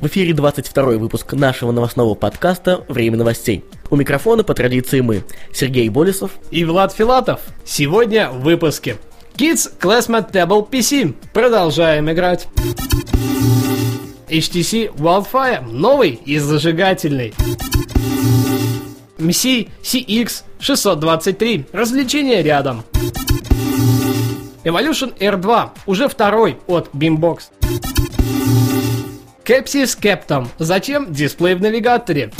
В эфире 22 выпуск нашего новостного подкаста «Время новостей». У микрофона по традиции мы, Сергей Болесов и Влад Филатов. Сегодня в выпуске. Kids Classmate Table PC. Продолжаем играть. HTC Wildfire новый и зажигательный. MC CX623. Развлечение рядом. Evolution R2. Уже второй от Beambox. Кэпси с Кэптом. Зачем дисплей в навигаторе?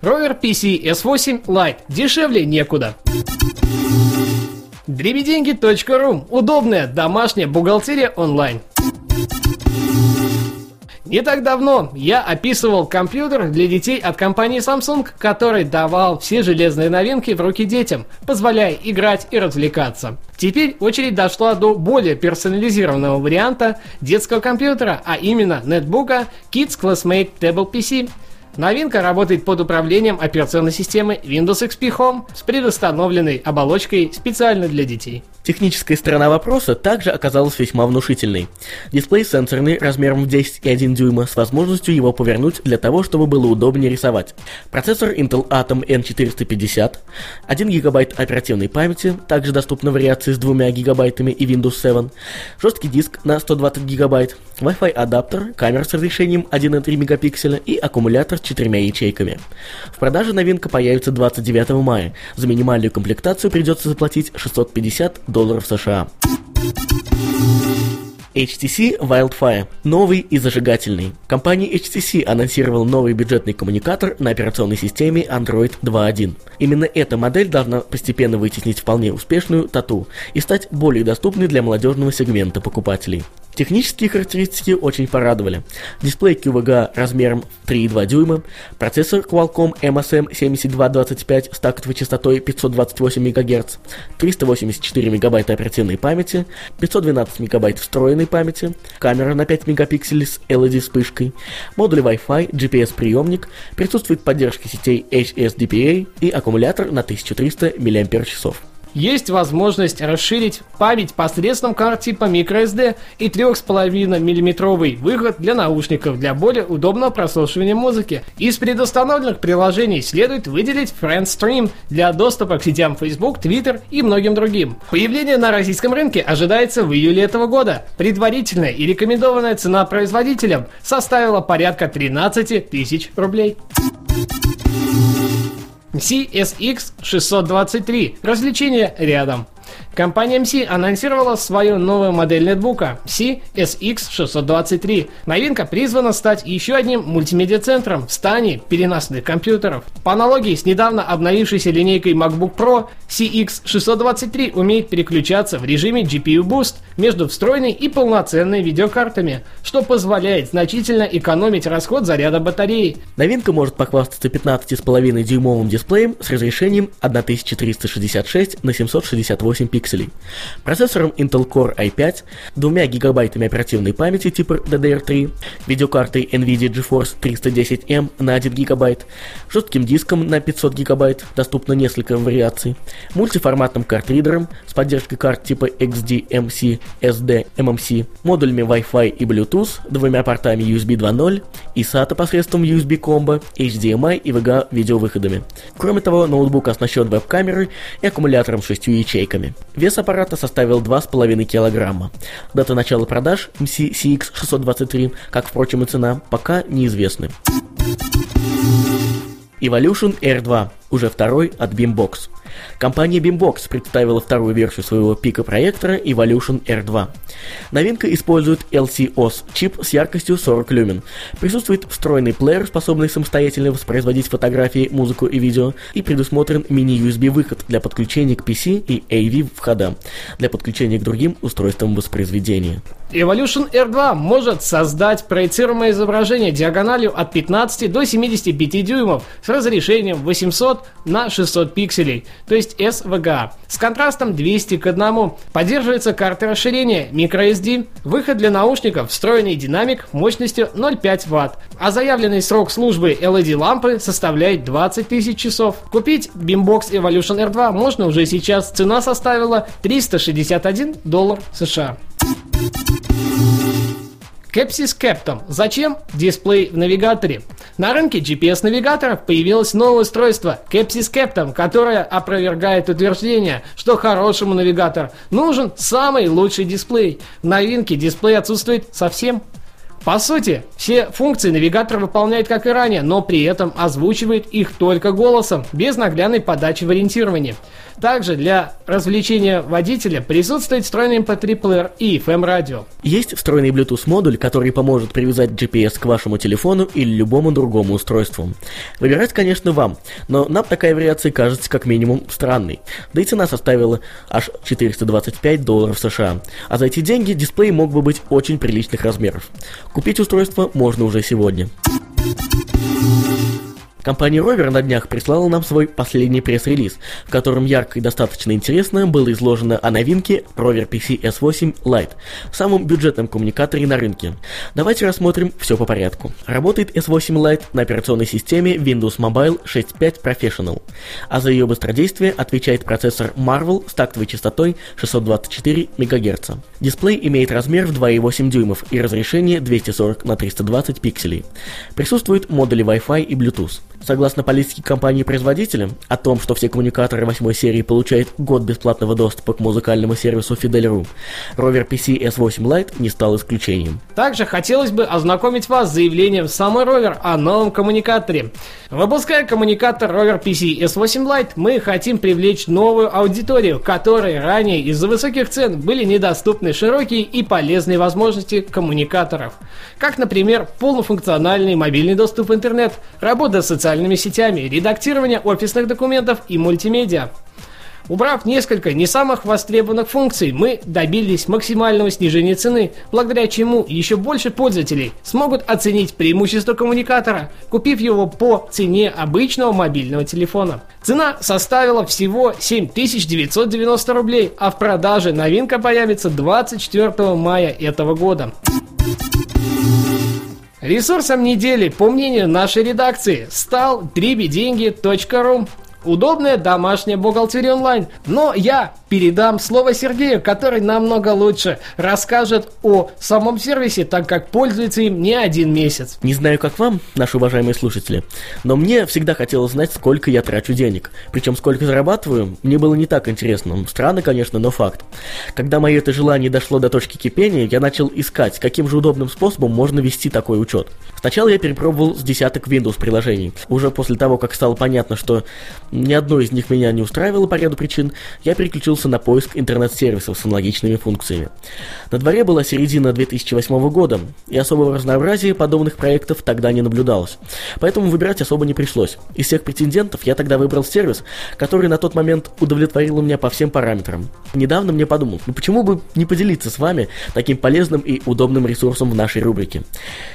Rover PC S8 Lite. Дешевле некуда. Дребеденьги.ру. Удобная домашняя бухгалтерия онлайн. Не так давно я описывал компьютер для детей от компании Samsung, который давал все железные новинки в руки детям, позволяя играть и развлекаться. Теперь очередь дошла до более персонализированного варианта детского компьютера, а именно нетбука Kids Classmate Table PC – Новинка работает под управлением операционной системы Windows XP Home с предустановленной оболочкой специально для детей. Техническая сторона вопроса также оказалась весьма внушительной. Дисплей сенсорный размером в 10,1 дюйма с возможностью его повернуть для того, чтобы было удобнее рисовать. Процессор Intel Atom N450, 1 ГБ оперативной памяти, также доступна вариации с 2 ГБ и Windows 7, жесткий диск на 120 ГБ, Wi-Fi адаптер, камера с разрешением 1,3 мегапикселя и аккумулятор четырьмя ячейками. В продаже новинка появится 29 мая. За минимальную комплектацию придется заплатить 650 долларов США. HTC Wildfire. Новый и зажигательный. Компания HTC анонсировала новый бюджетный коммуникатор на операционной системе Android 2.1. Именно эта модель должна постепенно вытеснить вполне успешную Тату и стать более доступной для молодежного сегмента покупателей. Технические характеристики очень порадовали. Дисплей QVGA размером 3,2 дюйма, процессор Qualcomm MSM 7225 с тактовой частотой 528 МГц, 384 МБ оперативной памяти, 512 МБ встроенной памяти, камера на 5 мегапикселей с LED-вспышкой, модуль Wi-Fi, GPS-приемник, присутствует поддержка сетей HSDPA и аккумулятор на 1300 мАч. Есть возможность расширить память посредством карт типа microSD и 3,5 мм выход для наушников для более удобного прослушивания музыки. Из предустановленных приложений следует выделить FriendStream для доступа к сетям Facebook, Twitter и многим другим. Появление на российском рынке ожидается в июле этого года. Предварительная и рекомендованная цена производителям составила порядка 13 тысяч рублей. CSX 623. Развлечение рядом. Компания MC анонсировала свою новую модель нетбука CSX623. Новинка призвана стать еще одним мультимедиа-центром в стане переносных компьютеров. По аналогии с недавно обновившейся линейкой MacBook Pro, CX623 умеет переключаться в режиме GPU Boost между встроенной и полноценной видеокартами, что позволяет значительно экономить расход заряда батареи. Новинка может похвастаться 15,5 дюймовым дисплеем с разрешением 1366 на 768 пикселей процессором Intel Core i5, 2 гигабайтами оперативной памяти типа DDR3, видеокартой NVIDIA GeForce 310M на 1 гигабайт, жестким диском на 500 гигабайт, доступно несколько вариаций, мультиформатным картридером с поддержкой карт типа XDMC, SD, MMC, модулями Wi-Fi и Bluetooth, двумя портами USB 2.0 и SATA посредством USB комбо, HDMI и VGA видеовыходами. Кроме того, ноутбук оснащен веб-камерой и аккумулятором с 6 ячейками. Вес аппарата составил 2,5 килограмма. Дата начала продаж MCX623, как, впрочем, и цена, пока неизвестны. Evolution R2 уже второй от Beambox. Компания Beambox представила вторую версию своего пика-проектора Evolution R2. Новинка использует LCOS чип с яркостью 40 люмен. Присутствует встроенный плеер, способный самостоятельно воспроизводить фотографии, музыку и видео, и предусмотрен мини-USB выход для подключения к PC и AV входа для подключения к другим устройствам воспроизведения. Evolution R2 может создать проецируемое изображение диагональю от 15 до 75 дюймов с разрешением 800 на 600 пикселей, то есть SVGA, с контрастом 200 к 1. Поддерживается карта расширения microSD, выход для наушников, встроенный динамик мощностью 0,5 Вт, а заявленный срок службы LED-лампы составляет 20 тысяч часов. Купить Beambox Evolution R2 можно уже сейчас, цена составила 361 доллар США. Кепсис Кэптом. Зачем? Дисплей в навигаторе. На рынке GPS-навигаторов появилось новое устройство Кепсис Кэптом, которое опровергает утверждение, что хорошему навигатору нужен самый лучший дисплей. В новинке дисплей отсутствует совсем. По сути, все функции навигатор выполняет как и ранее, но при этом озвучивает их только голосом, без наглядной подачи в ориентировании. Также для развлечения водителя присутствует встроенный MP3-плеер и FM-радио. Есть встроенный Bluetooth модуль, который поможет привязать GPS к вашему телефону или любому другому устройству. Выбирать, конечно, вам, но нам такая вариация кажется как минимум странной. Да и цена составила аж 425 долларов США. А за эти деньги дисплей мог бы быть очень приличных размеров. Купить устройство можно уже сегодня. Компания Rover на днях прислала нам свой последний пресс-релиз, в котором ярко и достаточно интересно было изложено о новинке Rover PC S8 Lite, самом бюджетном коммуникаторе на рынке. Давайте рассмотрим все по порядку. Работает S8 Lite на операционной системе Windows Mobile 6.5 Professional, а за ее быстродействие отвечает процессор Marvel с тактовой частотой 624 МГц. Дисплей имеет размер в 2,8 дюймов и разрешение 240 на 320 пикселей. Присутствуют модули Wi-Fi и Bluetooth. Согласно политике компании-производителя о том, что все коммуникаторы восьмой серии получают год бесплатного доступа к музыкальному сервису Fidelity, Rover PC S8 Lite не стал исключением. Также хотелось бы ознакомить вас с заявлением самой Rover о новом коммуникаторе. Выпуская коммуникатор Rover PC S8 Lite, мы хотим привлечь новую аудиторию, которой ранее из-за высоких цен были недоступны широкие и полезные возможности коммуникаторов. Как, например, полнофункциональный мобильный доступ в интернет, работа с социальными сетями, редактирование офисных документов и мультимедиа. Убрав несколько не самых востребованных функций, мы добились максимального снижения цены, благодаря чему еще больше пользователей смогут оценить преимущество коммуникатора, купив его по цене обычного мобильного телефона. Цена составила всего 7990 рублей, а в продаже новинка появится 24 мая этого года. Ресурсом недели, по мнению нашей редакции, стал dribidеньги.ру. Удобная домашняя бухгалтерия онлайн. Но я передам слово Сергею, который намного лучше расскажет о самом сервисе, так как пользуется им не один месяц. Не знаю, как вам, наши уважаемые слушатели, но мне всегда хотелось знать, сколько я трачу денег. Причем сколько зарабатываю, мне было не так интересно. Странно, конечно, но факт. Когда мое это желание дошло до точки кипения, я начал искать, каким же удобным способом можно вести такой учет. Сначала я перепробовал с десяток Windows приложений. Уже после того, как стало понятно, что ни одно из них меня не устраивало по ряду причин, я переключился на поиск интернет-сервисов с аналогичными функциями. На дворе была середина 2008 года, и особого разнообразия подобных проектов тогда не наблюдалось. Поэтому выбирать особо не пришлось. Из всех претендентов я тогда выбрал сервис, который на тот момент удовлетворил меня по всем параметрам. Недавно мне подумал, ну почему бы не поделиться с вами таким полезным и удобным ресурсом в нашей рубрике.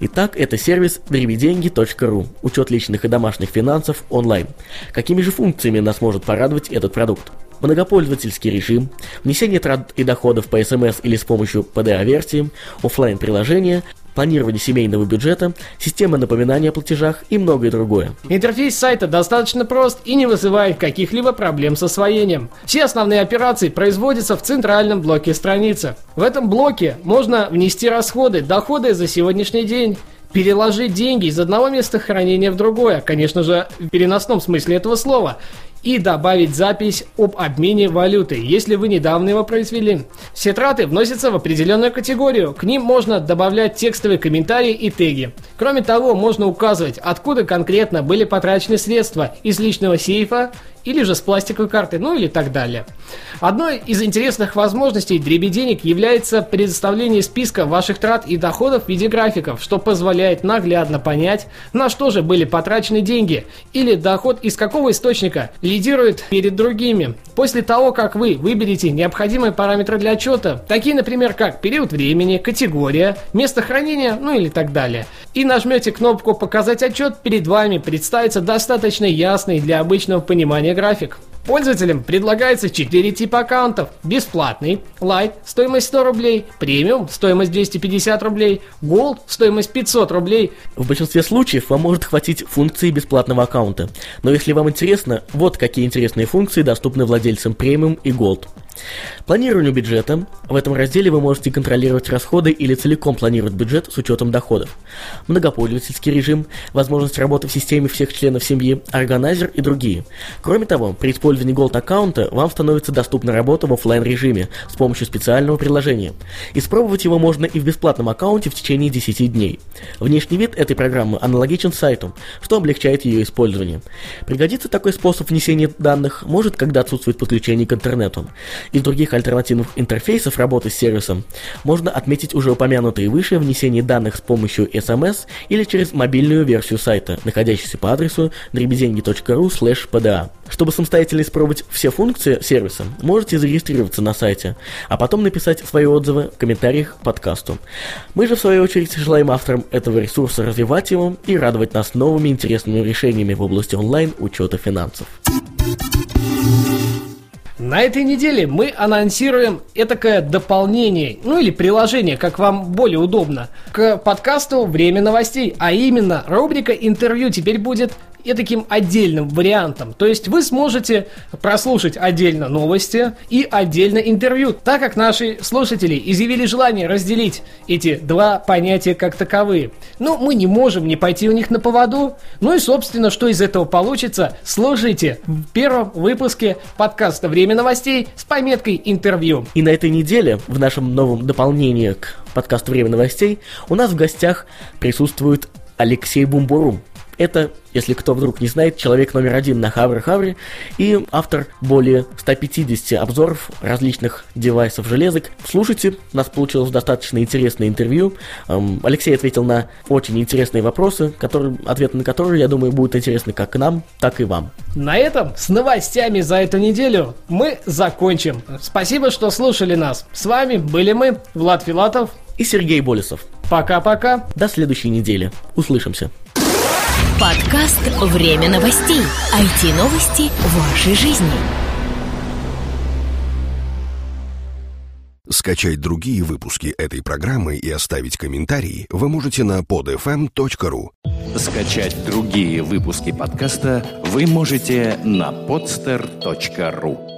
Итак, это сервис дребеденьги.ру, учет личных и домашних финансов онлайн. Какими же функциями нас может порадовать этот продукт? Многопользовательский режим, внесение трат и доходов по СМС или с помощью PDA-версии, офлайн приложения планирование семейного бюджета, система напоминания о платежах и многое другое. Интерфейс сайта достаточно прост и не вызывает каких-либо проблем с освоением. Все основные операции производятся в центральном блоке страницы. В этом блоке можно внести расходы, доходы за сегодняшний день, переложить деньги из одного места хранения в другое, конечно же, в переносном смысле этого слова, и добавить запись об обмене валюты, если вы недавно его произвели. Все траты вносятся в определенную категорию. К ним можно добавлять текстовые комментарии и теги. Кроме того, можно указывать, откуда конкретно были потрачены средства из личного сейфа или же с пластиковой карты, ну или так далее. Одной из интересных возможностей дребеденег является предоставление списка ваших трат и доходов в виде графиков, что позволяет наглядно понять, на что же были потрачены деньги или доход из какого источника лидирует перед другими. После того, как вы выберете необходимые параметры для отчета, такие, например, как период времени, категория, место хранения, ну или так далее, и нажмете кнопку «Показать отчет», перед вами представится достаточно ясный для обычного понимания график. Пользователям предлагается 4 типа аккаунтов. Бесплатный, Light, стоимость 100 рублей, Премиум, стоимость 250 рублей, Gold, стоимость 500 рублей. В большинстве случаев вам может хватить функции бесплатного аккаунта. Но если вам интересно, вот какие интересные функции доступны владельцам Премиум и Gold. Планированию бюджета. В этом разделе вы можете контролировать расходы или целиком планировать бюджет с учетом доходов. Многопользовательский режим, возможность работы в системе всех членов семьи, органайзер и другие. Кроме того, при использовании Gold аккаунта вам становится доступна работа в офлайн режиме с помощью специального приложения. Испробовать его можно и в бесплатном аккаунте в течение 10 дней. Внешний вид этой программы аналогичен сайту, что облегчает ее использование. Пригодится такой способ внесения данных может, когда отсутствует подключение к интернету. Из других альтернативных интерфейсов работы с сервисом можно отметить уже упомянутые выше внесение данных с помощью SMS или через мобильную версию сайта, находящуюся по адресу дребеденьги.ру pda. Чтобы самостоятельно испробовать все функции сервиса, можете зарегистрироваться на сайте, а потом написать свои отзывы в комментариях к подкасту. Мы же, в свою очередь, желаем авторам этого ресурса развивать его и радовать нас новыми интересными решениями в области онлайн учета финансов. На этой неделе мы анонсируем этакое дополнение, ну или приложение, как вам более удобно, к подкасту «Время новостей», а именно рубрика «Интервью» теперь будет и таким отдельным вариантом. То есть вы сможете прослушать отдельно новости и отдельно интервью, так как наши слушатели изъявили желание разделить эти два понятия как таковые. Но мы не можем не пойти у них на поводу. Ну и, собственно, что из этого получится, слушайте в первом выпуске подкаста «Время новостей» с пометкой «Интервью». И на этой неделе в нашем новом дополнении к подкасту «Время новостей» у нас в гостях присутствует Алексей Бумбурум. Это, если кто вдруг не знает, человек номер один на Хавре и автор более 150 обзоров различных девайсов железок. Слушайте, у нас получилось достаточно интересное интервью. Эм, Алексей ответил на очень интересные вопросы, которые, ответы на которые, я думаю, будут интересны как нам, так и вам. На этом с новостями за эту неделю мы закончим. Спасибо, что слушали нас. С вами были мы, Влад Филатов и Сергей Болесов. Пока-пока. До следующей недели. Услышимся. Подкаст «Время новостей». IT-новости вашей жизни. Скачать другие выпуски этой программы и оставить комментарии вы можете на podfm.ru. Скачать другие выпуски подкаста вы можете на podster.ru.